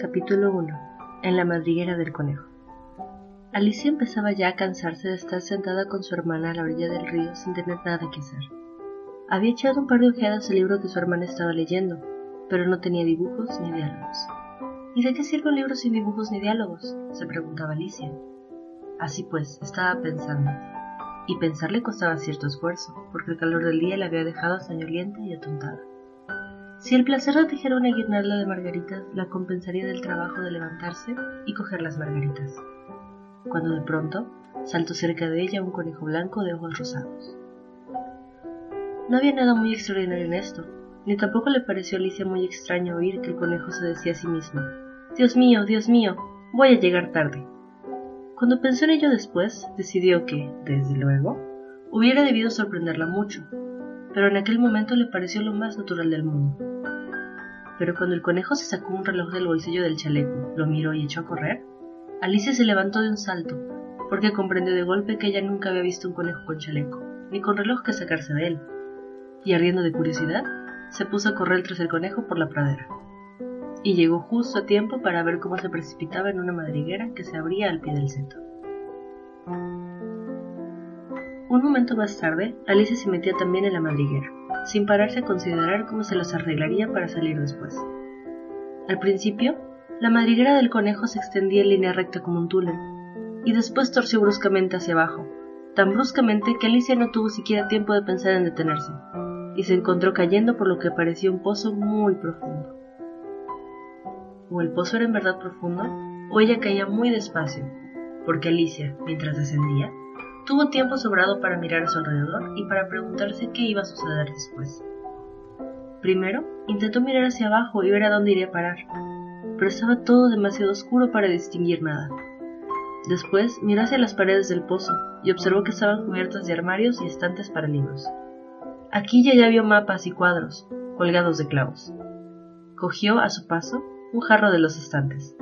Capítulo 1. En la madriguera del conejo. Alicia empezaba ya a cansarse de estar sentada con su hermana a la orilla del río sin tener nada que hacer. Había echado un par de ojeadas al libro que su hermana estaba leyendo, pero no tenía dibujos ni diálogos. ¿Y de qué sirve un libro sin dibujos ni diálogos? se preguntaba Alicia. Así pues, estaba pensando. Y pensar le costaba cierto esfuerzo, porque el calor del día la había dejado soñolienta y atontada. Si el placer de tejer una guirnalda de margaritas la compensaría del trabajo de levantarse y coger las margaritas. Cuando de pronto saltó cerca de ella un conejo blanco de ojos rosados. No había nada muy extraordinario en esto, ni tampoco le pareció a Alicia muy extraño oír que el conejo se decía a sí mismo, Dios mío, Dios mío, voy a llegar tarde. Cuando pensó en ello después, decidió que, desde luego, hubiera debido sorprenderla mucho, pero en aquel momento le pareció lo más natural del mundo. Pero cuando el conejo se sacó un reloj del bolsillo del chaleco, lo miró y echó a correr, Alicia se levantó de un salto, porque comprendió de golpe que ella nunca había visto un conejo con chaleco, ni con reloj que sacarse de él, y ardiendo de curiosidad, se puso a correr tras el conejo por la pradera, y llegó justo a tiempo para ver cómo se precipitaba en una madriguera que se abría al pie del seto. Un momento más tarde, Alicia se metía también en la madriguera, sin pararse a considerar cómo se las arreglaría para salir después. Al principio, la madriguera del conejo se extendía en línea recta como un túnel, y después torció bruscamente hacia abajo, tan bruscamente que Alicia no tuvo siquiera tiempo de pensar en detenerse, y se encontró cayendo por lo que parecía un pozo muy profundo. O el pozo era en verdad profundo, o ella caía muy despacio, porque Alicia, mientras descendía, Tuvo tiempo sobrado para mirar a su alrededor y para preguntarse qué iba a suceder después. Primero, intentó mirar hacia abajo y ver a dónde iría a parar, pero estaba todo demasiado oscuro para distinguir nada. Después miró hacia las paredes del pozo y observó que estaban cubiertas de armarios y estantes para libros. Aquí ya ya vio mapas y cuadros, colgados de clavos. Cogió, a su paso, un jarro de los estantes.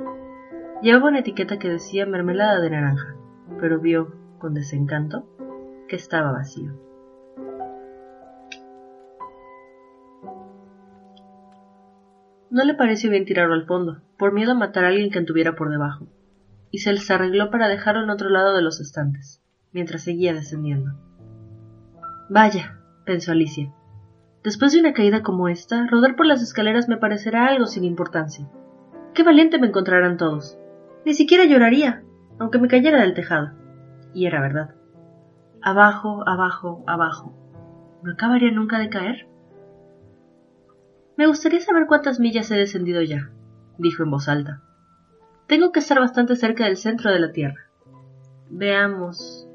Llevaba una etiqueta que decía mermelada de naranja, pero vio, con desencanto, que estaba vacío. No le pareció bien tirarlo al fondo, por miedo a matar a alguien que anduviera por debajo, y se les arregló para dejarlo en otro lado de los estantes, mientras seguía descendiendo. Vaya, pensó Alicia, después de una caída como esta, rodar por las escaleras me parecerá algo sin importancia. Qué valiente me encontrarán todos. Ni siquiera lloraría, aunque me cayera del tejado y era verdad. Abajo, abajo, abajo. ¿No acabaría nunca de caer? Me gustaría saber cuántas millas he descendido ya, dijo en voz alta. Tengo que estar bastante cerca del centro de la Tierra. Veamos.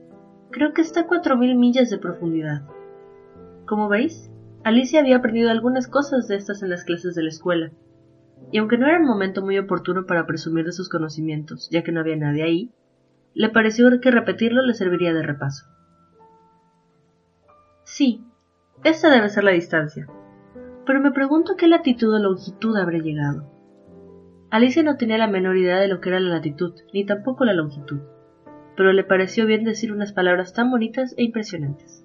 Creo que está a cuatro mil millas de profundidad. Como veis, Alicia había aprendido algunas cosas de estas en las clases de la escuela, y aunque no era un momento muy oportuno para presumir de sus conocimientos, ya que no había nadie ahí, le pareció que repetirlo le serviría de repaso. Sí, esta debe ser la distancia, pero me pregunto qué latitud o longitud habré llegado. Alicia no tenía la menor idea de lo que era la latitud, ni tampoco la longitud, pero le pareció bien decir unas palabras tan bonitas e impresionantes.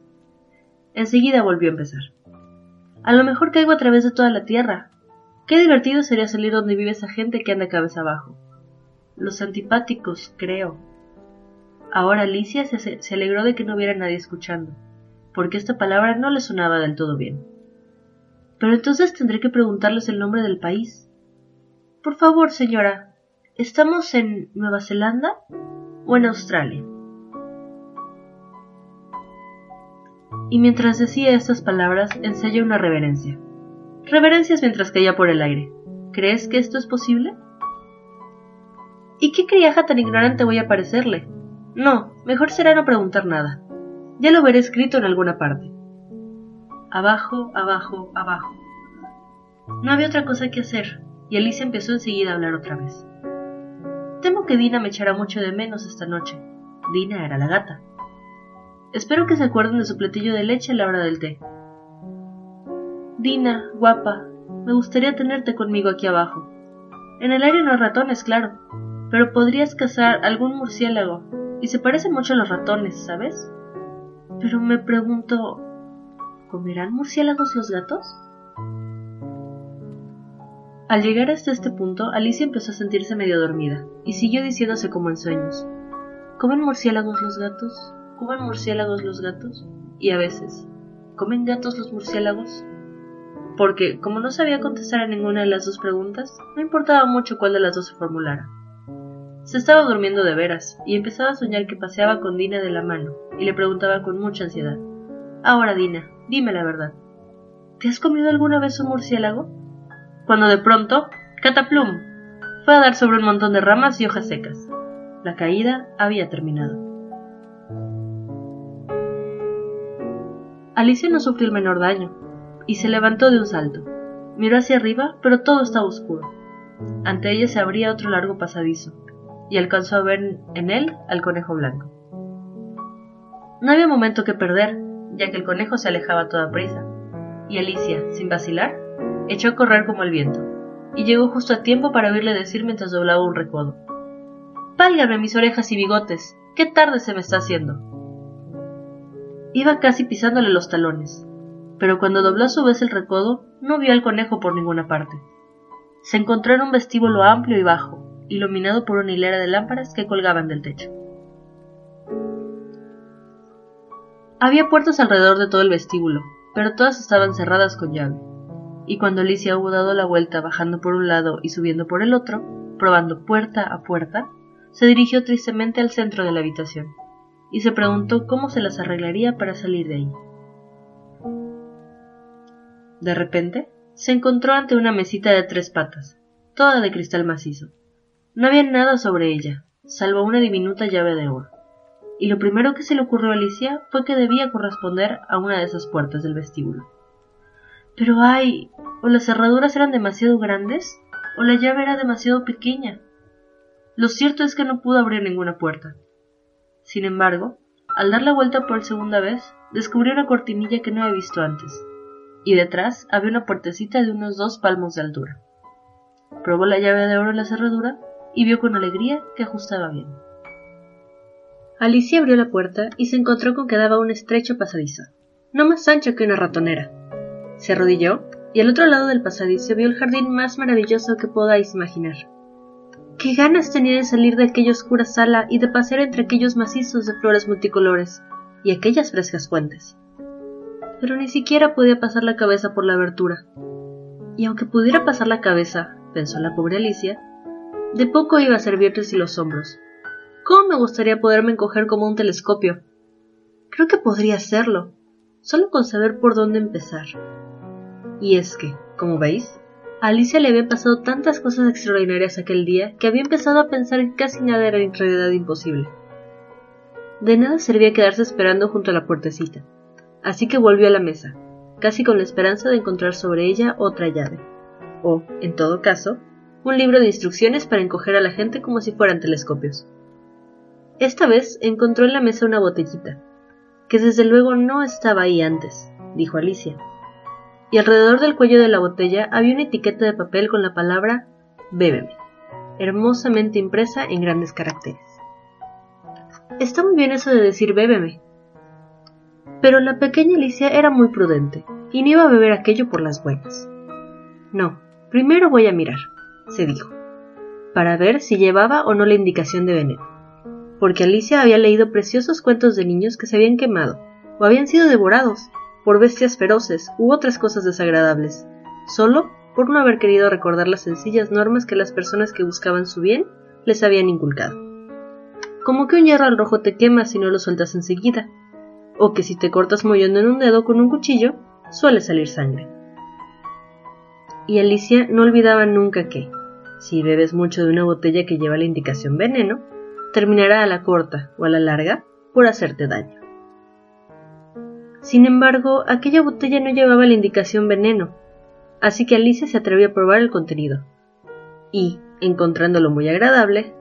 Enseguida volvió a empezar. A lo mejor caigo a través de toda la tierra. Qué divertido sería salir donde vive esa gente que anda cabeza abajo. Los antipáticos, creo, Ahora Alicia se, alegró de que no hubiera nadie escuchando, porque esta palabra no le sonaba del todo bien. Pero entonces tendré que preguntarles el nombre del país. Por favor, señora, ¿estamos en Nueva Zelanda o en Australia? Y mientras decía estas palabras, ensayó una reverencia. Reverencias mientras caía por el aire. ¿Crees que esto es posible? ¿Y qué criaja tan ignorante voy a parecerle? No, mejor será no preguntar nada. Ya lo veré escrito en alguna parte. Abajo, abajo, abajo. No había otra cosa que hacer, y Alicia empezó enseguida a hablar otra vez. Temo que Dina me echará mucho de menos esta noche. Dina era la gata. Espero que se acuerden de su platillo de leche a la hora del té. Dina, guapa, me gustaría tenerte conmigo aquí abajo. En el aire no hay ratones, claro, pero podrías cazar algún murciélago y se parecen mucho a los ratones, ¿sabes? Pero me pregunto, ¿comerán murciélagos los gatos? Al llegar hasta este punto, Alicia empezó a sentirse medio dormida, y siguió diciéndose como en sueños. ¿Comen murciélagos los gatos? ¿Comen murciélagos los gatos? Y a veces, ¿comen gatos los murciélagos? Porque, como no sabía contestar a ninguna de las dos preguntas, no importaba mucho cuál de las dos se formulara. Se estaba durmiendo de veras, y empezaba a soñar que paseaba con Dina de la mano, y le preguntaba con mucha ansiedad. Ahora, Dina, dime la verdad. ¿Te has comido alguna vez un murciélago? cuando de pronto, cataplum, fue a dar sobre un montón de ramas y hojas secas. La caída había terminado. Alicia no sufrió el menor daño, y se levantó de un salto. Miró hacia arriba, pero todo estaba oscuro. Ante ella se abría otro largo pasadizo, y alcanzó a ver en él al conejo blanco. No había momento que perder, ya que el conejo se alejaba a toda prisa, y Alicia, sin vacilar, echó a correr como el viento, y llegó justo a tiempo para oírle decir mientras doblaba un recodo. Válgame mis orejas y bigotes, qué tarde se me está haciendo. Iba casi pisándole los talones, pero cuando dobló a su vez el recodo, no vio al conejo por ninguna parte. Se encontró en un vestíbulo amplio y bajo, iluminado por una hilera de lámparas que colgaban del techo. Había puertas alrededor de todo el vestíbulo, pero todas estaban cerradas con llave y cuando Alicia hubo dado la vuelta bajando por un lado y subiendo por el otro, probando puerta a puerta, se dirigió tristemente al centro de la habitación, y se preguntó cómo se las arreglaría para salir de ahí. De repente, se encontró ante una mesita de tres patas, toda de cristal macizo. No había nada sobre ella, salvo una diminuta llave de oro. Y lo primero que se le ocurrió a Alicia fue que debía corresponder a una de esas puertas del vestíbulo. Pero ay, o las cerraduras eran demasiado grandes, o la llave era demasiado pequeña. Lo cierto es que no pudo abrir ninguna puerta. Sin embargo, al dar la vuelta por segunda vez, descubrió una cortinilla que no había visto antes, y detrás había una puertecita de unos dos palmos de altura. Probó la llave de oro en la cerradura y vio con alegría que ajustaba bien. Alicia abrió la puerta y se encontró con que daba un estrecho pasadizo, no más ancho que una ratonera, se arrodilló y al otro lado del pasadizo vio el jardín más maravilloso que podáis imaginar. Qué ganas tenía de salir de aquella oscura sala y de pasear entre aquellos macizos de flores multicolores y aquellas frescas fuentes. Pero ni siquiera podía pasar la cabeza por la abertura. Y aunque pudiera pasar la cabeza, pensó la pobre Alicia, de poco iba a servirle si los hombros. ¿Cómo me gustaría poderme encoger como un telescopio? Creo que podría hacerlo, solo con saber por dónde empezar. Y es que, como veis, a Alicia le habían pasado tantas cosas extraordinarias aquel día que había empezado a pensar que casi nada era en realidad imposible. De nada servía quedarse esperando junto a la puertecita, así que volvió a la mesa, casi con la esperanza de encontrar sobre ella otra llave, o, en todo caso, un libro de instrucciones para encoger a la gente como si fueran telescopios. Esta vez encontró en la mesa una botellita, que desde luego no estaba ahí antes, dijo Alicia, y alrededor del cuello de la botella había una etiqueta de papel con la palabra Bébeme, hermosamente impresa en grandes caracteres. Está muy bien eso de decir bébeme. Pero la pequeña Alicia era muy prudente y no iba a beber aquello por las buenas. No, primero voy a mirar, se dijo, para ver si llevaba o no la indicación de veneno, porque Alicia había leído preciosos cuentos de niños que se habían quemado o habían sido devorados por bestias feroces u otras cosas desagradables, solo por no haber querido recordar las sencillas normas que las personas que buscaban su bien les habían inculcado. Como que un hierro al rojo te quema si no lo sueltas enseguida, o que si te cortas mollando en un dedo con un cuchillo, suele salir sangre. Y Alicia no olvidaba nunca que, si bebes mucho de una botella que lleva la indicación veneno, terminará a la corta o a la larga por hacerte daño. Sin embargo, aquella botella no llevaba la indicación veneno, así que Alicia se atrevió a probar el contenido. Y, encontrándolo muy agradable,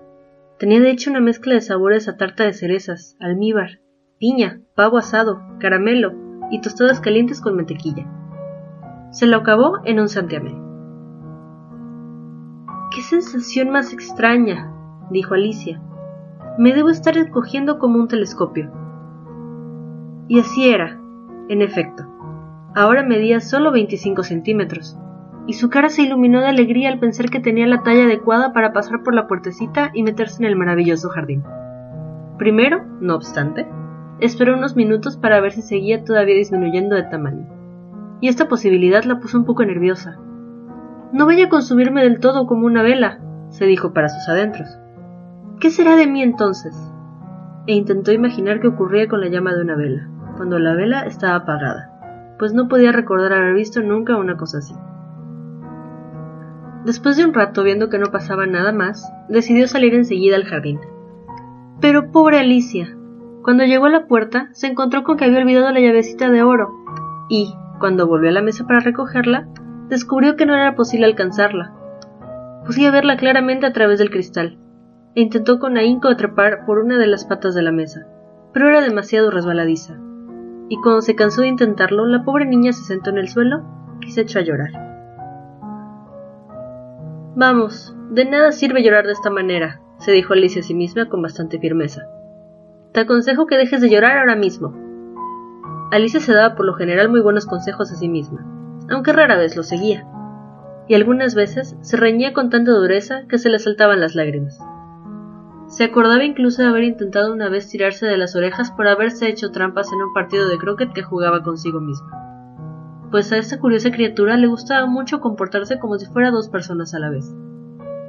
tenía de hecho una mezcla de sabores a tarta de cerezas, almíbar, piña, pavo asado, caramelo y tostadas calientes con mantequilla. Se lo acabó en un santiamén. ¡Qué sensación más extraña! dijo Alicia. Me debo estar escogiendo como un telescopio. Y así era, en efecto, ahora medía solo 25 centímetros, y su cara se iluminó de alegría al pensar que tenía la talla adecuada para pasar por la puertecita y meterse en el maravilloso jardín. Primero, no obstante, esperó unos minutos para ver si seguía todavía disminuyendo de tamaño, y esta posibilidad la puso un poco nerviosa. No vaya a consumirme del todo como una vela, se dijo para sus adentros. ¿Qué será de mí entonces? E intentó imaginar qué ocurría con la llama de una vela, cuando la vela estaba apagada, pues no podía recordar haber visto nunca una cosa así. Después de un rato viendo que no pasaba nada más, decidió salir enseguida al jardín. Pero pobre Alicia. Cuando llegó a la puerta, se encontró con que había olvidado la llavecita de oro, y, cuando volvió a la mesa para recogerla, descubrió que no era posible alcanzarla. Podía verla claramente a través del cristal, e intentó con ahínco atrapar por una de las patas de la mesa, pero era demasiado resbaladiza. Y cuando se cansó de intentarlo, la pobre niña se sentó en el suelo y se echó a llorar. Vamos, de nada sirve llorar de esta manera, se dijo Alicia a sí misma con bastante firmeza. Te aconsejo que dejes de llorar ahora mismo. Alicia se daba por lo general muy buenos consejos a sí misma, aunque rara vez los seguía, y algunas veces se reñía con tanta dureza que se le saltaban las lágrimas. Se acordaba incluso de haber intentado una vez tirarse de las orejas por haberse hecho trampas en un partido de croquet que jugaba consigo misma pues a esta curiosa criatura le gustaba mucho comportarse como si fuera dos personas a la vez.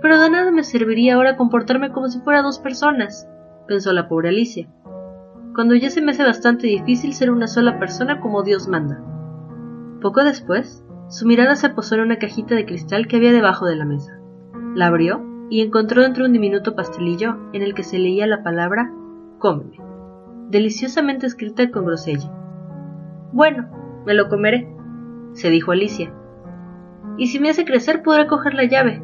Pero de nada me serviría ahora comportarme como si fuera dos personas, pensó la pobre Alicia, cuando ya se me hace bastante difícil ser una sola persona como Dios manda. Poco después, su mirada se posó en una cajita de cristal que había debajo de la mesa. La abrió y encontró dentro un diminuto pastelillo en el que se leía la palabra cómeme, deliciosamente escrita con grosella. Bueno, me lo comeré, se dijo Alicia. Y si me hace crecer podré coger la llave.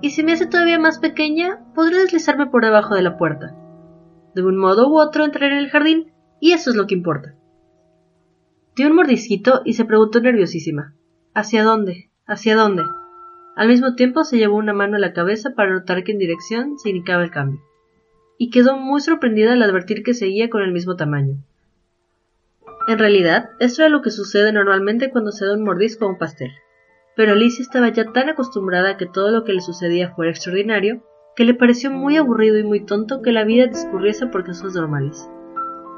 Y si me hace todavía más pequeña, podré deslizarme por debajo de la puerta. De un modo u otro entraré en el jardín, y eso es lo que importa. Dio un mordisquito y se preguntó nerviosísima. ¿Hacia dónde? ¿Hacia dónde? Al mismo tiempo se llevó una mano a la cabeza para notar en dirección se indicaba el cambio. Y quedó muy sorprendida al advertir que seguía con el mismo tamaño. En realidad, esto era lo que sucede normalmente cuando se da un mordisco a un pastel. Pero Alicia estaba ya tan acostumbrada a que todo lo que le sucedía fuera extraordinario, que le pareció muy aburrido y muy tonto que la vida discurriese por casos normales.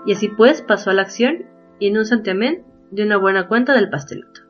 Y así pues pasó a la acción y en un santiamén dio una buena cuenta del pastelito.